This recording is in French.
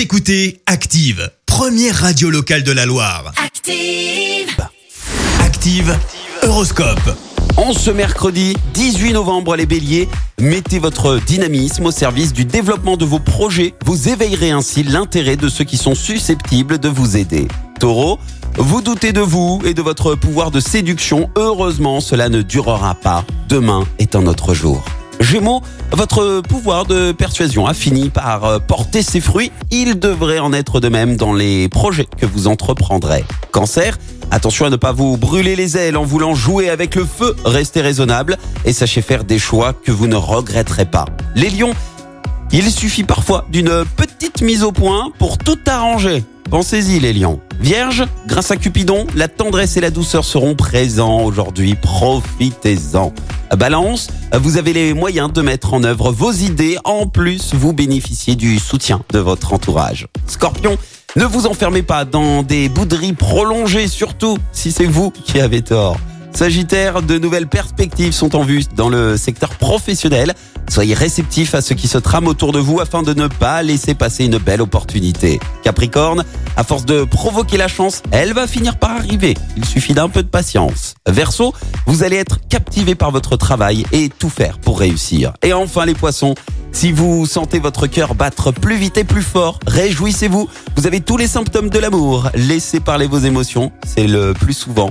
Vous écoutez Active, première radio locale de la Loire. Active. Active, Horoscope. En ce mercredi 18 novembre, les béliers, mettez votre dynamisme au service du développement de vos projets. Vous éveillerez ainsi l'intérêt de ceux qui sont susceptibles de vous aider. Taureau, vous doutez de vous et de votre pouvoir de séduction. Heureusement, cela ne durera pas. Demain est un autre jour. Gémeaux, votre pouvoir de persuasion a fini par euh, porter ses fruits. Il devrait en être de même dans les projets que vous entreprendrez. Cancer, attention à ne pas vous brûler les ailes en voulant jouer avec le feu. Restez raisonnable et sachez faire des choix que vous ne regretterez pas. Les lions, il suffit parfois d'une petite mise au point pour tout arranger. Pensez-y les lions. Vierge, grâce à Cupidon, la tendresse et la douceur seront présents aujourd'hui. Profitez-en. Balance, vous avez les moyens de mettre en œuvre vos idées. En plus, vous bénéficiez du soutien de votre entourage. Scorpion, ne vous enfermez pas dans des bouderies prolongées, surtout si c'est vous qui avez tort. Sagittaire, de nouvelles perspectives sont en vue dans le secteur professionnel. Soyez réceptifs à ce qui se trame autour de vous afin de ne pas laisser passer une belle opportunité. Capricorne, à force de provoquer la chance, elle va finir par arriver. Il suffit d'un peu de patience. Verseau, vous allez être captivé par votre travail et tout faire pour réussir. Et enfin les poissons, si vous sentez votre cœur battre plus vite et plus fort, réjouissez-vous. Vous avez tous les symptômes de l'amour. Laissez parler vos émotions, c'est le plus souvent